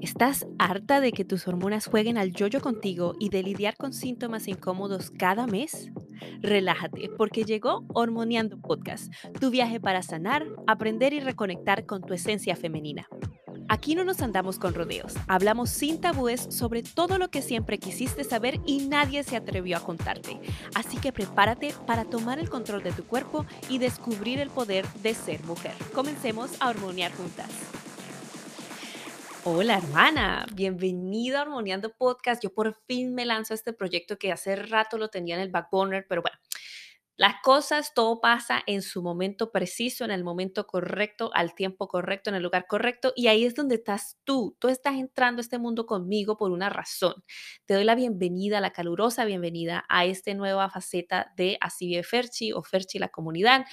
¿Estás harta de que tus hormonas jueguen al yoyo contigo y de lidiar con síntomas incómodos cada mes? Relájate, porque llegó Hormoneando Podcast, tu viaje para sanar, aprender y reconectar con tu esencia femenina. Aquí no nos andamos con rodeos, hablamos sin tabúes sobre todo lo que siempre quisiste saber y nadie se atrevió a contarte. Así que prepárate para tomar el control de tu cuerpo y descubrir el poder de ser mujer. Comencemos a hormonear juntas. Hola hermana, bienvenida a Hormoneando Podcast. Yo por fin me lanzo a este proyecto que hace rato lo tenía en el backburner, pero bueno, las cosas, todo pasa en su momento preciso, en el momento correcto, al tiempo correcto, en el lugar correcto. Y ahí es donde estás tú. Tú estás entrando a este mundo conmigo por una razón. Te doy la bienvenida, la calurosa bienvenida a esta nueva faceta de Así vive Ferchi o Ferchi la comunidad,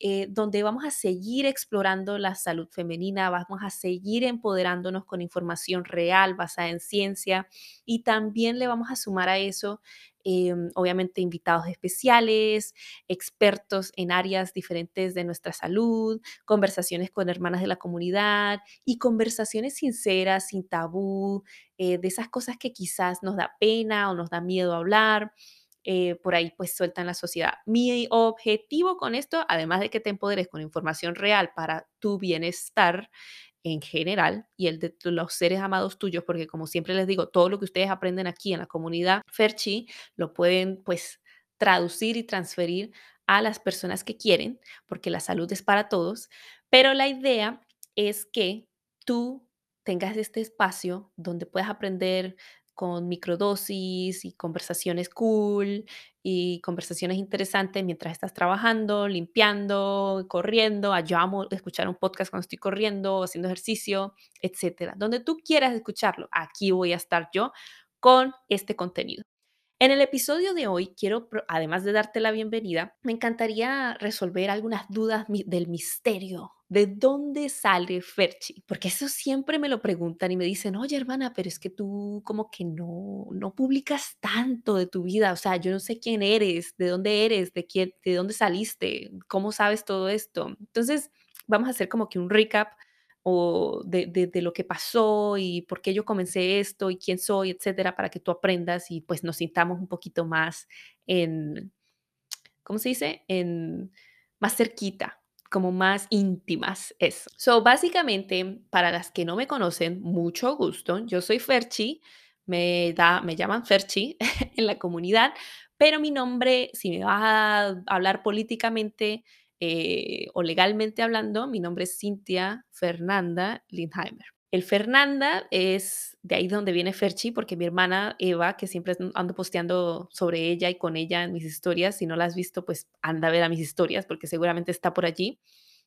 eh, donde vamos a seguir explorando la salud femenina, vamos a seguir empoderándonos con información real basada en ciencia y también le vamos a sumar a eso Em, obviamente invitados especiales, expertos en áreas diferentes de nuestra salud, conversaciones con hermanas de la comunidad y conversaciones sinceras, sin tabú, eh, de esas cosas que quizás nos da pena o nos da miedo hablar. Eh, por ahí pues suelta en la sociedad. Mi objetivo con esto, además de que te empoderes con información real para tu bienestar, en general y el de los seres amados tuyos, porque como siempre les digo, todo lo que ustedes aprenden aquí en la comunidad Ferchi lo pueden pues traducir y transferir a las personas que quieren, porque la salud es para todos, pero la idea es que tú tengas este espacio donde puedas aprender con microdosis y conversaciones cool y conversaciones interesantes mientras estás trabajando, limpiando, corriendo. Yo amo escuchar un podcast cuando estoy corriendo, haciendo ejercicio, etcétera. Donde tú quieras escucharlo, aquí voy a estar yo con este contenido. En el episodio de hoy quiero, además de darte la bienvenida, me encantaría resolver algunas dudas del misterio. ¿De dónde sale Ferchi? Porque eso siempre me lo preguntan y me dicen, oye hermana, pero es que tú como que no, no publicas tanto de tu vida. O sea, yo no sé quién eres, de dónde eres, de, quién, de dónde saliste, cómo sabes todo esto. Entonces, vamos a hacer como que un recap o de, lo que pasó y por qué yo comencé esto y quién soy, etcétera, para que tú aprendas y pues nos sintamos un poquito más en, ¿cómo se dice? En más cerquita, como más íntimas, eso. So, básicamente, para las que no me conocen, mucho gusto. Yo soy Ferchi, me, da, me llaman Ferchi en la comunidad, pero mi nombre, si me vas a hablar políticamente, eh, o legalmente hablando, mi nombre es Cintia Fernanda Lindheimer. El Fernanda es de ahí donde viene Ferchi, porque mi hermana Eva, que siempre ando posteando sobre ella y con ella en mis historias, si no la has visto, pues anda a ver a mis historias, porque seguramente está por allí.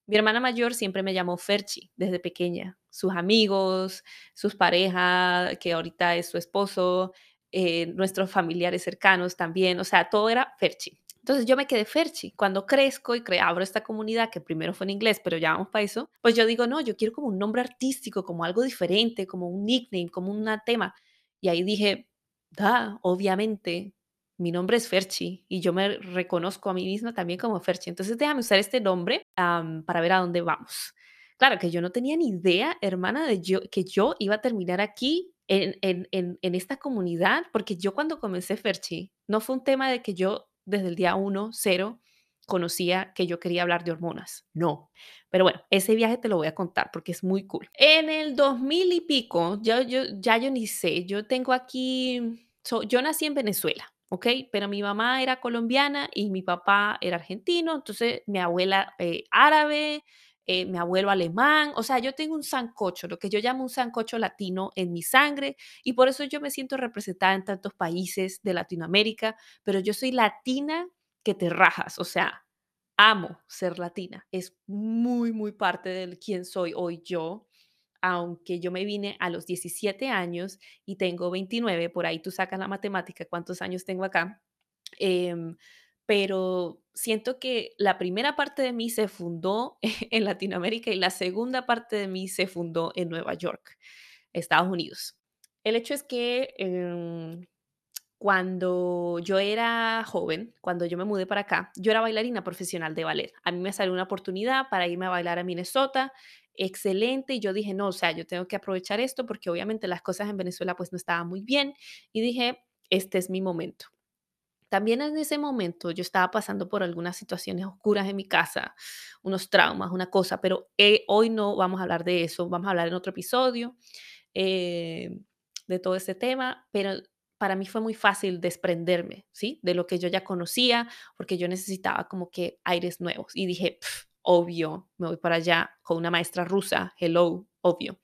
Mi hermana mayor siempre me llamó Ferchi desde pequeña. Sus amigos, sus parejas, que ahorita es su esposo, eh, nuestros familiares cercanos también, o sea, todo era Ferchi. Entonces yo me quedé Ferchi. Cuando crezco y abro esta comunidad, que primero fue en inglés, pero ya vamos para eso, pues yo digo, no, yo quiero como un nombre artístico, como algo diferente, como un nickname, como un tema. Y ahí dije, da, obviamente, mi nombre es Ferchi y yo me reconozco a mí misma también como Ferchi. Entonces déjame usar este nombre para ver a dónde vamos. Claro que yo no tenía ni idea, hermana, de yo, que yo iba a terminar aquí en, en, en, en esta comunidad, porque yo cuando comencé Ferchi, no fue un tema de que yo desde el día 1, 0, conocía que yo quería hablar de hormonas. No. Pero bueno, ese viaje te lo voy a contar porque es muy cool. En el 2000 y pico, yo, yo, ya yo ni sé, yo tengo aquí, yo nací en Venezuela, ¿ok? Pero mi mamá era colombiana y mi papá era argentino, entonces mi abuela eh, árabe, eh, mi abuelo alemán, o sea, yo tengo un sancocho, lo que yo llamo un sancocho latino en mi sangre y por eso yo me siento representada en tantos países de Latinoamérica, pero yo soy latina que te rajas, o sea, amo ser latina, es muy, muy parte de quién soy hoy yo, aunque yo me vine a los 17 años y tengo 29, por ahí tú sacas la matemática, cuántos años tengo acá. Em, pero siento que la primera parte de mí se fundó en Latinoamérica y la segunda parte de mí se fundó en Nueva York, Estados Unidos. El hecho es que em, cuando yo era joven, cuando yo me mudé para acá, yo era bailarina profesional de ballet. A mí me salió una oportunidad para irme a bailar a Minnesota excelente y yo dije, no, o sea, yo tengo que aprovechar esto porque obviamente las cosas en Venezuela pues no estaban muy bien y dije, este es mi momento. También en ese momento yo estaba pasando por algunas situaciones oscuras en mi casa, unos traumas, una cosa, pero eh, hoy no vamos a hablar de eso, vamos a hablar en otro episodio eh, de todo ese tema, pero para mí fue muy fácil desprenderme, ¿sí? De lo que yo ya conocía, porque yo necesitaba como que aires nuevos y dije, obvio, me voy para allá con una maestra rusa, hello, obvio.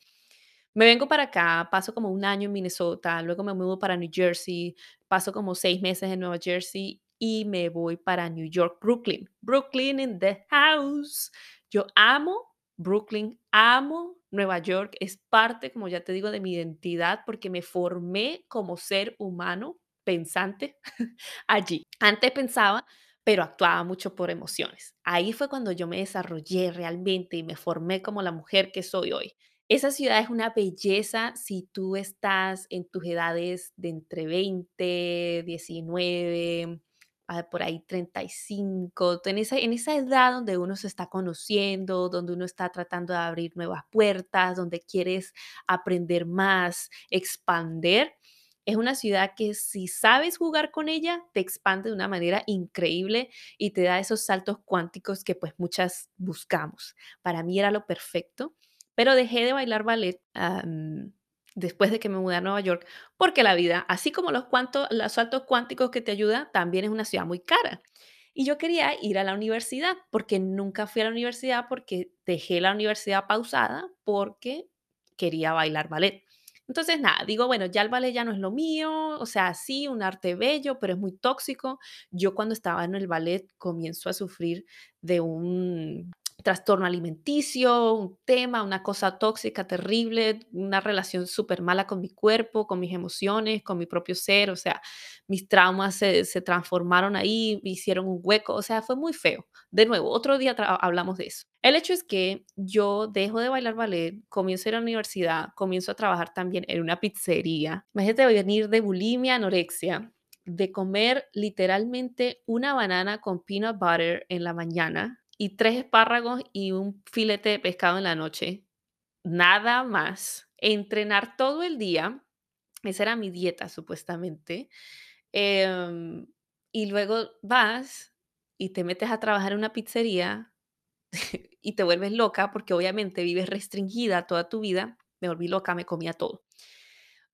Me vengo para acá, paso como un año en Minnesota, luego me mudo para New Jersey, paso como seis meses en Nueva Jersey y me voy para New York, Brooklyn. Brooklyn in the house. Yo amo Brooklyn, amo Nueva York, es parte, como ya te digo, de mi identidad porque me formé como ser humano pensante allí. Antes pensaba pero actuaba mucho por emociones. Ahí fue cuando yo me desarrollé realmente y me formé como la mujer que soy hoy. Esa ciudad es una belleza si tú estás en tus edades de entre 20, 19, ah, por ahí 35, en esa, en esa edad donde uno se está conociendo, donde uno está tratando de abrir nuevas puertas, donde quieres aprender más, expander. Es una ciudad que si sabes jugar con ella, te expande de una manera increíble y te da esos saltos cuánticos que pues muchas buscamos. Para mí era lo perfecto pero dejé de bailar ballet después de que me mudé a Nueva York, porque la vida, así como los, los saltos cuánticos que te ayuda, también es una ciudad muy cara. Y yo quería ir a la universidad, porque nunca fui a la universidad, porque dejé la universidad pausada, porque quería bailar ballet. Entonces, nada, digo, bueno, ya el ballet ya no es lo mío, o sea, sí, un arte bello, pero es muy tóxico. Yo cuando estaba en el ballet comienzo a sufrir de un trastorno alimenticio, un tema, una cosa tóxica, terrible, una relación súper mala con mi cuerpo, con mis emociones, con mi propio ser, o sea, mis traumas se, transformaron ahí, hicieron un hueco, o sea, fue muy feo. De nuevo, otro día hablamos de eso. El hecho es que yo dejo de bailar ballet, comienzo a ir a la universidad, comienzo a trabajar también en una pizzería. Imagínate venir de bulimia, anorexia, de comer literalmente una banana con peanut butter en la mañana y tres espárragos y un filete de pescado en la noche. Nada más. Entrenar todo el día. Esa era mi dieta, supuestamente. Em, y luego vas y te metes a trabajar en una pizzería y te vuelves loca porque obviamente vives restringida toda tu vida. Me volví loca, me comía todo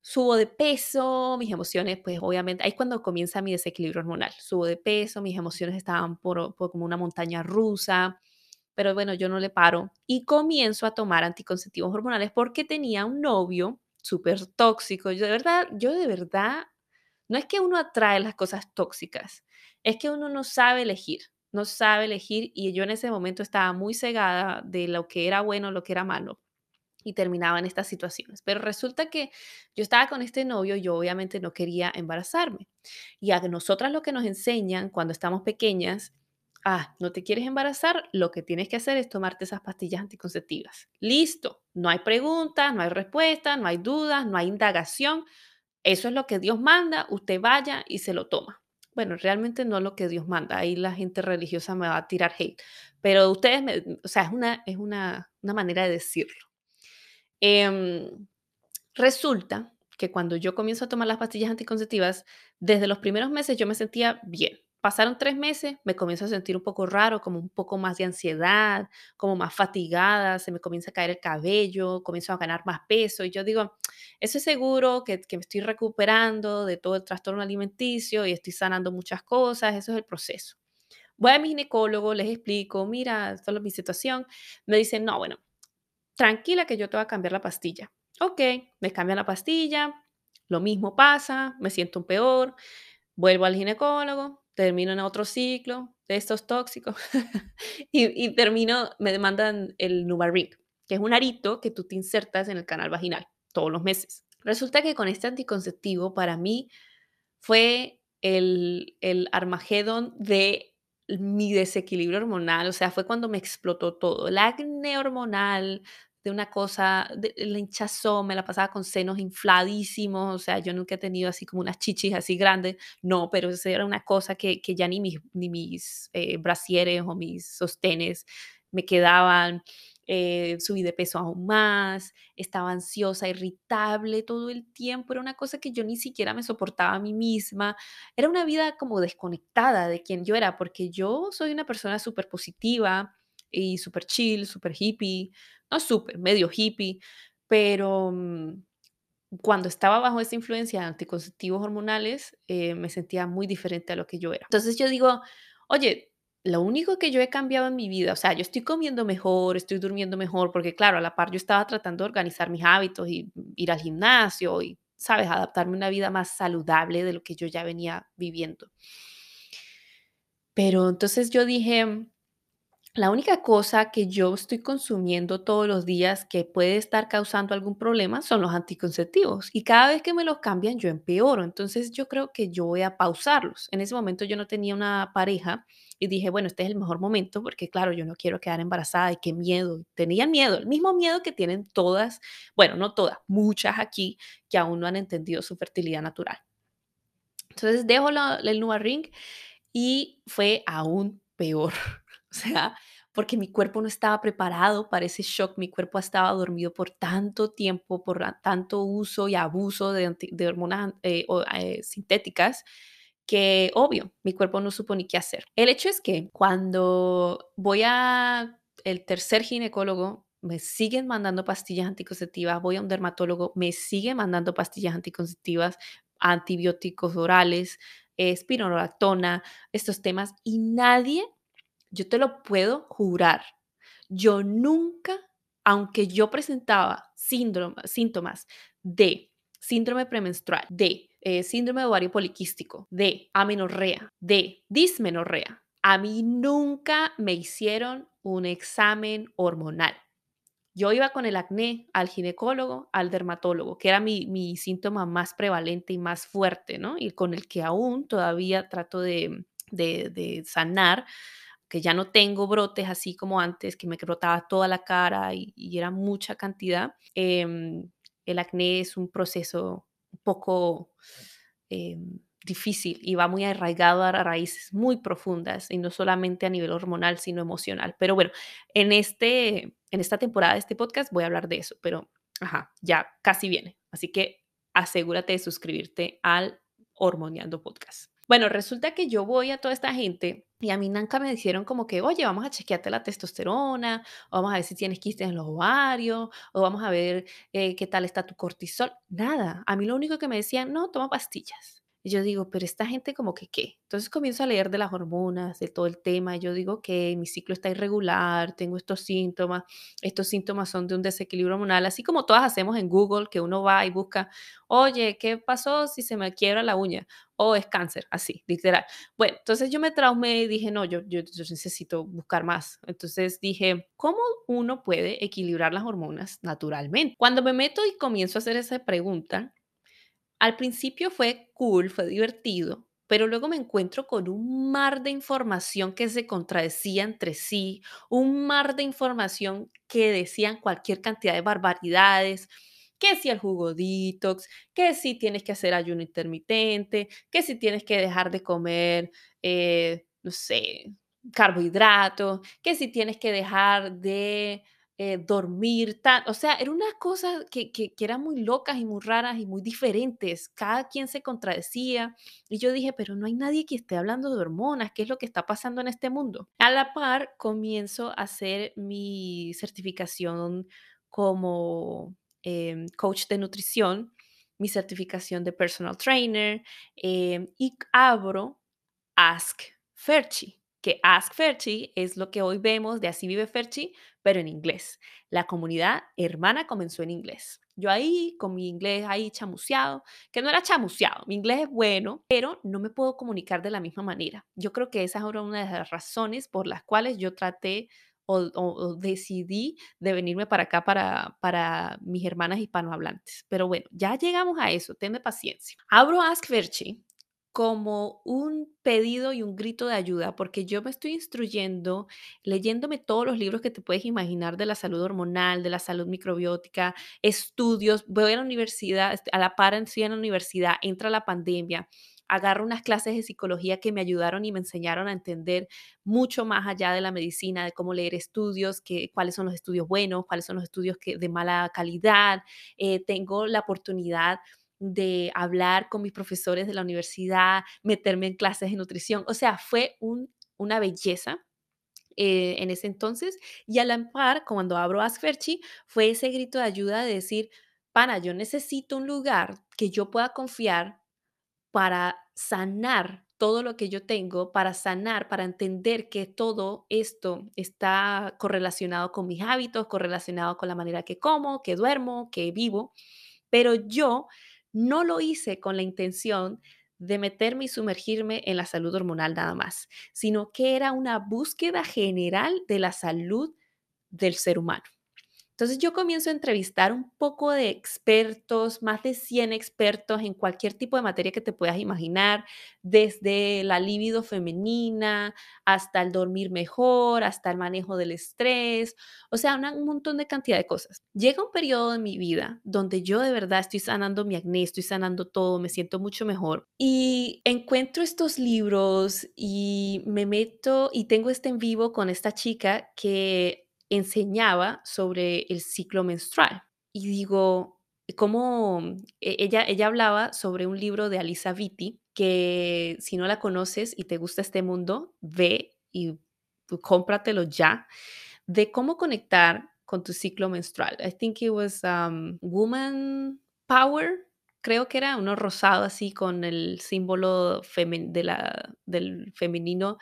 subo de peso, mis emociones, pues obviamente, ahí es cuando comienza mi desequilibrio hormonal. Subo de peso, mis emociones estaban por, como una montaña rusa, pero bueno, yo no le paro y comienzo a tomar anticonceptivos hormonales porque tenía un novio súper tóxico. Yo de verdad, yo de verdad, no es que uno atrae las cosas tóxicas, es que uno no sabe elegir, no sabe elegir y yo en ese momento estaba muy cegada de lo que era bueno, lo que era malo y terminaba en estas situaciones. Pero resulta que yo estaba con este novio yo obviamente no quería embarazarme. Y a nosotras lo que nos enseñan cuando estamos pequeñas, ah, no te quieres embarazar, lo que tienes que hacer es tomarte esas pastillas anticonceptivas. Listo, no hay preguntas, no hay respuestas, no hay dudas, no hay indagación. Eso es lo que Dios manda, usted vaya y se lo toma. Bueno, realmente no es lo que Dios manda, ahí la gente religiosa me va a tirar hate, pero ustedes, o sea, es una, es una, una manera de decirlo. Em, resulta que cuando yo comienzo a tomar las pastillas anticonceptivas, desde los primeros meses yo me sentía bien. Pasaron tres meses, me comienzo a sentir un poco raro, como un poco más de ansiedad, como más fatigada, se me comienza a caer el cabello, comienzo a ganar más peso y yo digo, eso es seguro que, me estoy recuperando de todo el trastorno alimenticio y estoy sanando muchas cosas, eso es el proceso. Voy a mi ginecólogo, les explico, mira, esto es mi situación. Me dicen, no, bueno, tranquila que yo te voy a cambiar la pastilla. Ok, me cambian la pastilla, lo mismo pasa, me siento peor, vuelvo al ginecólogo, termino en otro ciclo de estos tóxicos y, termino, me demandan el Nuvaring, que es un arito que tú te insertas en el canal vaginal todos los meses. Resulta que con este anticonceptivo para mí fue el, el Armagedón de mi desequilibrio hormonal, o sea, fue cuando me explotó todo, el acné hormonal, una cosa, de, la hinchazón, me la pasaba con senos infladísimos, o sea, yo nunca he tenido así como unas chichis así grandes, no, pero eso era una cosa que, que ya ni mis, ni mis eh, brasieres o mis sostenes me quedaban. eh, subí de peso aún más, estaba ansiosa, irritable todo el tiempo, era una cosa que yo ni siquiera me soportaba a mí misma, era una vida como desconectada de quien yo era, porque yo soy una persona súper positiva y súper chill, súper hippie, no súper, medio hippie, pero... mm, cuando estaba bajo esa influencia de anticonceptivos hormonales, eh, me sentía muy diferente a lo que yo era. Entonces yo digo, oye, lo único que yo he cambiado en mi vida, o sea, yo estoy comiendo mejor, estoy durmiendo mejor, porque claro, a la par yo estaba tratando de organizar mis hábitos y ir al gimnasio y, sabes, adaptarme a una vida más saludable de lo que yo ya venía viviendo. Pero entonces yo dije, la única cosa que yo estoy consumiendo todos los días que puede estar causando algún problema son los anticonceptivos y cada vez que me los cambian yo empeoro. Entonces yo creo que yo voy a pausarlos. En ese momento yo no tenía una pareja y dije, bueno, este es el mejor momento porque claro, yo no quiero quedar embarazada y qué miedo. Tenía miedo, el mismo miedo que tienen todas, bueno, no todas, muchas aquí que aún no han entendido su fertilidad natural. Entonces dejo el Nua Ring y fue aún peor. O sea, porque mi cuerpo no estaba preparado para ese shock, mi cuerpo estaba dormido por tanto tiempo, por tanto uso y abuso de, hormonas eh, o, eh, sintéticas, que obvio, mi cuerpo no supo ni qué hacer. El hecho es que cuando voy a el tercer ginecólogo, me siguen mandando pastillas anticonceptivas, voy a un dermatólogo, me sigue mandando pastillas anticonceptivas, antibióticos orales, espironolactona, estos temas, y nadie yo te lo puedo jurar. Yo nunca, aunque yo presentaba síndrome, síntomas de síndrome premenstrual, de eh, síndrome de ovario poliquístico, de amenorrea, de dismenorrea, a mí nunca me hicieron un examen hormonal. Yo iba con el acné al ginecólogo, al dermatólogo, que era mi, mi síntoma más prevalente y más fuerte, ¿no? Y con el que aún todavía trato de, de, de sanar que ya no tengo brotes así como antes, que me brotaba toda la cara y, era mucha cantidad. Em, el acné es un proceso un poco em, difícil y va muy arraigado a raíces muy profundas y no solamente a nivel hormonal, sino emocional. Pero bueno, en, este, en esta temporada de este podcast voy a hablar de eso, pero ajá, ya casi viene. Así que asegúrate de suscribirte al Hormoneando Podcast. Bueno, resulta que yo voy a toda esta gente y a mí nunca me dijeron como que, oye, vamos a chequearte la testosterona, o vamos a ver si tienes quistes en los ovarios, o vamos a ver eh, qué tal está tu cortisol. Nada. A mí lo único que me decían, no, toma pastillas. Y yo digo, pero esta gente como que qué. Entonces comienzo a leer de las hormonas, de todo el tema. Y yo digo que mi ciclo está irregular, tengo estos síntomas. Estos síntomas son de un desequilibrio hormonal, así como todas hacemos en Google, que uno va y busca, oye, ¿qué pasó si se me quiebra la uña? O es cáncer, así, literal. Bueno, entonces yo me traumé y dije, no, yo, yo, yo necesito buscar más. Entonces dije, ¿cómo uno puede equilibrar las hormonas naturalmente? Cuando me meto y comienzo a hacer esa pregunta, al principio fue cool, fue divertido, pero luego me encuentro con un mar de información que se contradecía entre sí, un mar de información que decían cualquier cantidad de barbaridades, que si el jugo detox, que si tienes que hacer ayuno intermitente, que si tienes que dejar de comer, eh, no sé, carbohidratos, que si tienes que dejar de eh, dormir, tan, o sea, eran unas cosas que, que, que eran muy locas y muy raras y muy diferentes. Cada quien se contradecía y yo dije, pero no hay nadie que esté hablando de hormonas, ¿qué es lo que está pasando en este mundo? A la par, comienzo a hacer mi certificación como em, coach de nutrición, mi certificación de personal trainer em, y abro Ask Ferchi, que Ask Ferchi es lo que hoy vemos de Así vive Ferchi, pero en inglés. La comunidad hermana comenzó en inglés. Yo ahí, con mi inglés ahí chamuceado, que no era chamuceado, mi inglés es bueno, pero no me puedo comunicar de la misma manera. Yo creo que esa era una de las razones por las cuales yo traté o, o- decidí de venirme para acá, para, para mis hermanas hispanohablantes. Pero bueno, ya llegamos a eso, tenme paciencia. Abro Ask Ferchi como un pedido y un grito de ayuda, porque yo me estoy instruyendo, leyéndome todos los libros que te puedes imaginar de la salud hormonal, de la salud microbiótica, estudios, voy a la universidad, este, a la par estoy en la universidad, entra la pandemia, agarro unas clases de psicología que me ayudaron y me enseñaron a entender mucho más allá de la medicina, de cómo leer estudios, que, cuáles son los estudios buenos, cuáles son los estudios que, de mala calidad. Eh, tengo la oportunidad de hablar con mis profesores de la universidad, meterme en clases de nutrición. O sea, fue una belleza eh, en ese entonces. Y a la par, cuando abro Asferchi, fue ese grito de ayuda de decir, pana, yo necesito un lugar que yo pueda confiar para sanar todo lo que yo tengo, para sanar, para entender que todo esto está correlacionado con mis hábitos, correlacionado con la manera que como, que duermo, que vivo. Pero yo no lo hice con la intención de meterme y sumergirme en la salud hormonal nada más, sino que era una búsqueda general de la salud del ser humano. Entonces yo comienzo a entrevistar un poco de expertos, más de 100 expertos en cualquier tipo de materia que te puedas imaginar, desde la libido femenina hasta el dormir mejor, hasta el manejo del estrés, o sea, un montón de cantidad de cosas. Llega un periodo de mi vida donde yo de verdad estoy sanando mi acné, estoy sanando todo, me siento mucho mejor y encuentro estos libros y me meto y tengo este en vivo con esta chica que enseñaba sobre el ciclo menstrual. Y digo, cómo e-, ella, ella hablaba sobre un libro de Alisa Vitti, que si no la conoces y te gusta este mundo, ve y cómpratelo ya, de cómo conectar con tu ciclo menstrual. I think it was um, Woman Power, creo que era uno rosado así con el símbolo de la, del femenino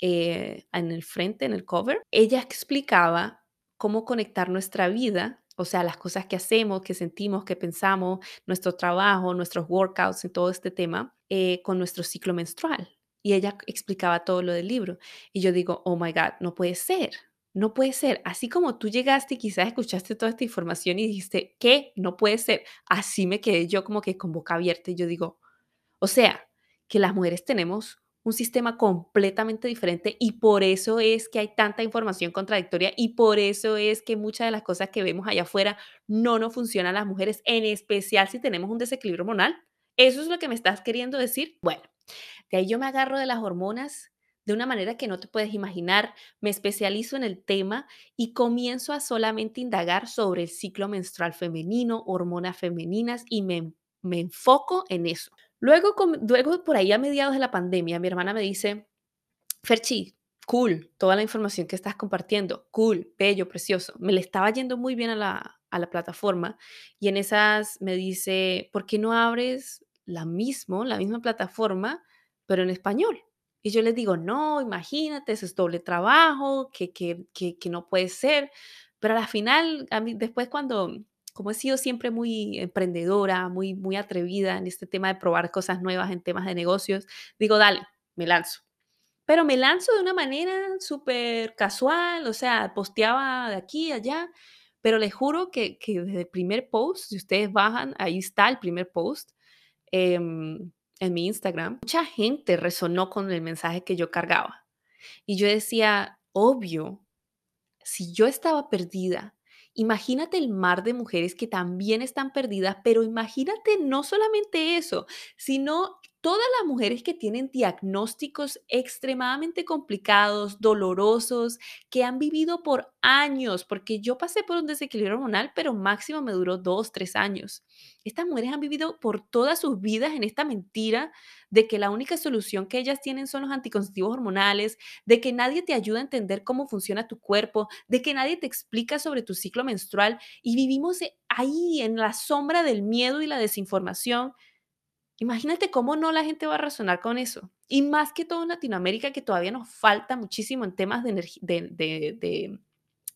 eh, en el frente, en el cover, ella explicaba cómo conectar nuestra vida, o sea, las cosas que hacemos, que sentimos, que pensamos, nuestro trabajo, nuestros workouts y todo este tema, eh, con nuestro ciclo menstrual. Y ella explicaba todo lo del libro. Y yo digo, oh my God, no puede ser. No puede ser. Así como tú llegaste y quizás escuchaste toda esta información y dijiste, ¿qué? No puede ser. Así me quedé yo como que con boca abierta y yo digo, o sea, que las mujeres tenemos un sistema completamente diferente y por eso es que hay tanta información contradictoria y por eso es que muchas de las cosas que vemos allá afuera no nos funcionan las mujeres, en especial si tenemos un desequilibrio hormonal. ¿Eso es lo que me estás queriendo decir? Bueno, de ahí yo me agarro de las hormonas de una manera que no te puedes imaginar, me especializo en el tema y comienzo a solamente indagar sobre el ciclo menstrual femenino, hormonas femeninas y me, me enfoco en eso. Luego, luego, por ahí a mediados de la pandemia, mi hermana me dice, Ferchi, cool, toda la información que estás compartiendo, cool, bello, precioso. Me le estaba yendo muy bien a la, a la plataforma y en esas me dice, ¿por qué no abres la, mismo, la misma plataforma, pero en español? Y yo le digo, no, imagínate, eso es doble trabajo, que, que, que, que no puede ser. Pero al final, a mí, después cuando como he sido siempre muy emprendedora, muy, muy atrevida en este tema de probar cosas nuevas en temas de negocios, digo, dale, me lanzo. Pero me lanzo de una manera súper casual, o sea, posteaba de aquí allá, pero les juro que, que, desde el primer post, si ustedes bajan, ahí está el primer post em, en mi Instagram, mucha gente resonó con el mensaje que yo cargaba. Y yo decía, obvio, si yo estaba perdida, Imagínate el mar de mujeres que también están perdidas, pero imagínate no solamente eso, sino todas las mujeres que tienen diagnósticos extremadamente complicados, dolorosos, que han vivido por años, porque yo pasé por un desequilibrio hormonal, pero máximo me duró dos, tres años. Estas mujeres han vivido por todas sus vidas en esta mentira de que la única solución que ellas tienen son los anticonceptivos hormonales, de que nadie te ayuda a entender cómo funciona tu cuerpo, de que nadie te explica sobre tu ciclo menstrual y vivimos ahí en la sombra del miedo y la desinformación Imagínate cómo no la gente va a razonar con eso. Y más que todo en Latinoamérica, que todavía nos falta muchísimo en temas de, de, de,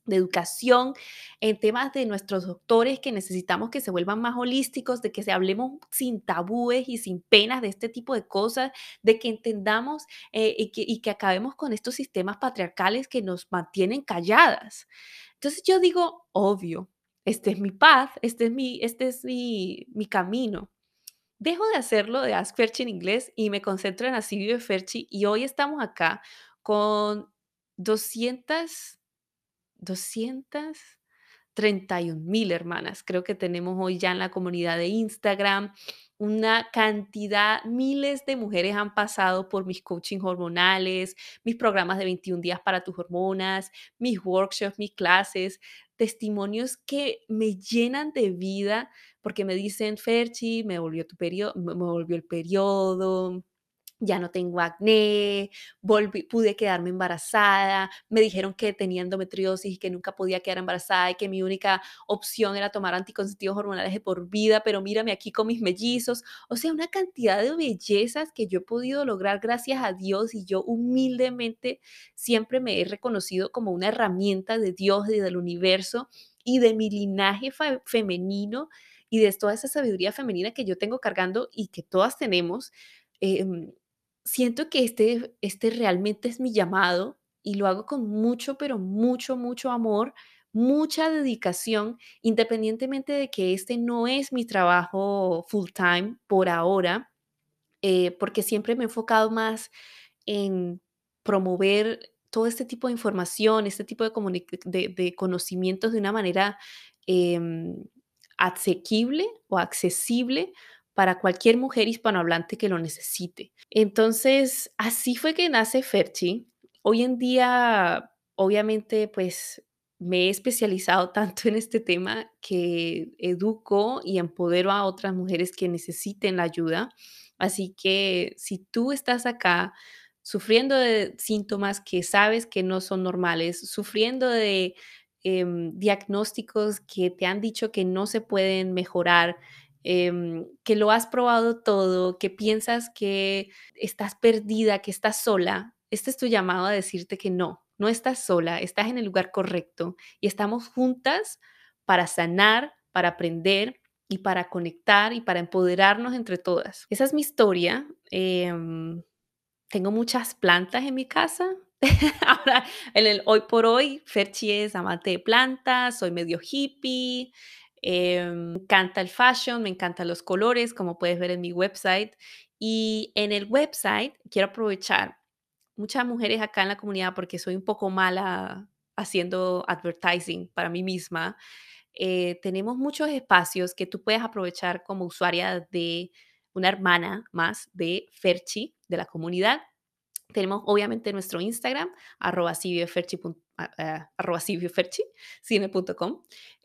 educación, en temas de nuestros doctores que necesitamos que se vuelvan más holísticos, de que se hablemos sin tabúes y sin penas de este tipo de cosas, de que entendamos eh, y, que, y, que, acabemos con estos sistemas patriarcales que nos mantienen calladas. Entonces yo digo, obvio, este es mi paz, este es mi, este es mi, mi camino dejo de hacerlo de Ask Ferchi en inglés y me concentro en Así vive Ferchi y hoy estamos acá con 200, 231 mil hermanas. Creo que tenemos hoy ya en la comunidad de Instagram una cantidad, miles de mujeres han pasado por mis coaching hormonales, mis programas de 21 días para tus hormonas, mis workshops, mis clases, testimonios que me llenan de vida porque me dicen, Ferchi, me volvió, tu periodo, me volvió el periodo, ya no tengo acné, volví, pude quedarme embarazada, me dijeron que tenía endometriosis y que nunca podía quedar embarazada y que mi única opción era tomar anticonceptivos hormonales de por vida, pero mírame aquí con mis mellizos, o sea, una cantidad de bellezas que yo he podido lograr gracias a Dios y yo humildemente siempre me he reconocido como una herramienta de Dios y del universo y de mi linaje femenino y de toda esa sabiduría femenina que yo tengo cargando y que todas tenemos. Em, siento que este, este realmente es mi llamado y lo hago con mucho, pero mucho, mucho amor, mucha dedicación, independientemente de que este no es mi trabajo full time por ahora, eh, porque siempre me he enfocado más en promover todo este tipo de información, este tipo de, de, conocimientos de una manera em, asequible o accesible para cualquier mujer hispanohablante que lo necesite. Entonces, así fue que nace Ferchi. Hoy en día, obviamente, pues me he especializado tanto en este tema que educo y empodero a otras mujeres que necesiten la ayuda. Así que si tú estás acá sufriendo de síntomas que sabes que no son normales, sufriendo de em, diagnósticos que te han dicho que no se pueden mejorar, Em, que lo has probado todo, que piensas que estás perdida, que estás sola, este es tu llamado a decirte que no, no estás sola, estás en el lugar correcto y estamos juntas para sanar, para aprender y para conectar y para empoderarnos entre todas. Esa es mi historia. Em, tengo muchas plantas en mi casa. Ahora, en el hoy por hoy, Ferchi es amante de plantas, soy medio hippie, eh, me encanta el fashion, me encantan los colores, como puedes ver en mi website. Y en el website quiero aprovechar muchas mujeres acá en la comunidad porque soy un poco mala haciendo advertising para mí misma. Eh, tenemos muchos espacios que tú puedes aprovechar como usuaria de una hermana más de Ferchi, de la comunidad. Tenemos obviamente nuestro Instagram, arroba cine.com.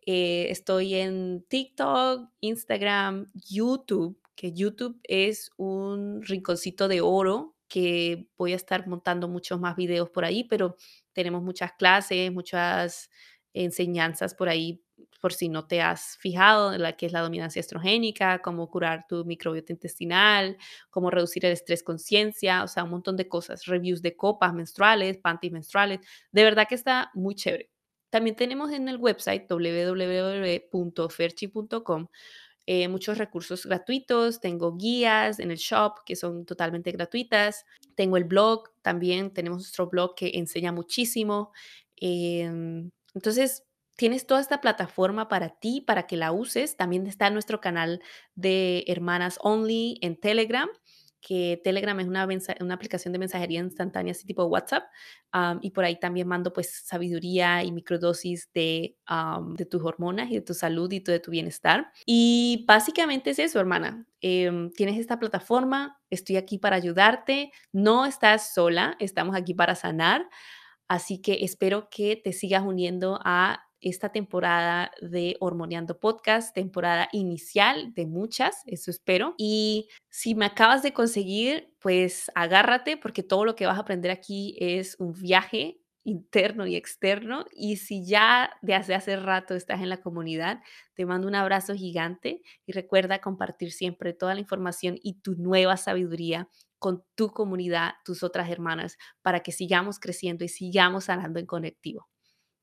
Eh, estoy en TikTok, Instagram, YouTube, que YouTube es un rinconcito de oro que voy a estar montando muchos más videos por ahí, pero tenemos muchas clases, muchas enseñanzas por ahí, por si no te has fijado en la que es la dominancia estrogénica, cómo curar tu microbiota intestinal, cómo reducir el estrés conciencia, o sea, un montón de cosas, reviews de copas menstruales, panties menstruales, de verdad que está muy chévere. También tenemos en el website www.ferchi.com eh, muchos recursos gratuitos, tengo guías en el shop que son totalmente gratuitas, tengo el blog también, tenemos nuestro blog que enseña muchísimo. Em, entonces, tienes toda esta plataforma para ti, para que la uses. También está nuestro canal de Hermanas Only en Telegram que Telegram es una, una aplicación de mensajería instantánea, así tipo WhatsApp, y por ahí también mando pues sabiduría y microdosis de, de tus hormonas y de tu salud y de tu bienestar. Y básicamente es eso, hermana. Em, tienes esta plataforma, estoy aquí para ayudarte, no estás sola, estamos aquí para sanar. Así que espero que te sigas uniendo a esta temporada de Hormoneando Podcast, temporada inicial de muchas, eso espero. Y si me acabas de conseguir, pues agárrate porque todo lo que vas a aprender aquí es un viaje interno y externo. Y si ya desde hace rato estás en la comunidad, te mando un abrazo gigante y recuerda compartir siempre toda la información y tu nueva sabiduría con tu comunidad, tus otras hermanas, para que sigamos creciendo y sigamos sanando en conectivo.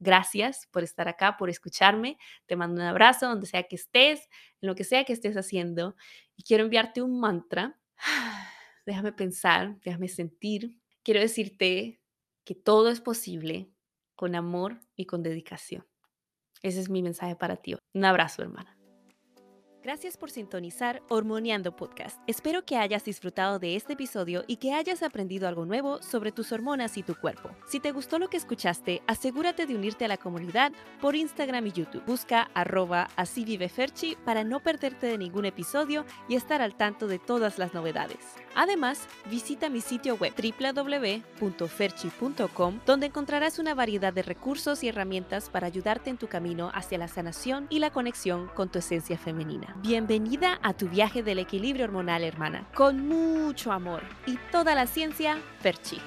Gracias por estar acá, por escucharme. Te mando un abrazo donde sea que estés, en lo que sea que estés haciendo. Y quiero enviarte un mantra. Déjame pensar, déjame sentir. Quiero decirte que todo es posible con amor y con dedicación. Ese es mi mensaje para ti. Un abrazo, hermana. Gracias por sintonizar Hormoniando Podcast. Espero que hayas disfrutado de este episodio y que hayas aprendido algo nuevo sobre tus hormonas y tu cuerpo. Si te gustó lo que escuchaste, asegúrate de unirte a la comunidad por Instagram y YouTube. Busca arroba así vive Ferchi para no perderte de ningún episodio y estar al tanto de todas las novedades. Además, visita mi sitio web www.ferchi.com donde encontrarás una variedad de recursos y herramientas para ayudarte en tu camino hacia la sanación y la conexión con tu esencia femenina. Bienvenida a tu viaje del equilibrio hormonal, hermana, con mucho amor y toda la ciencia, Ferchi.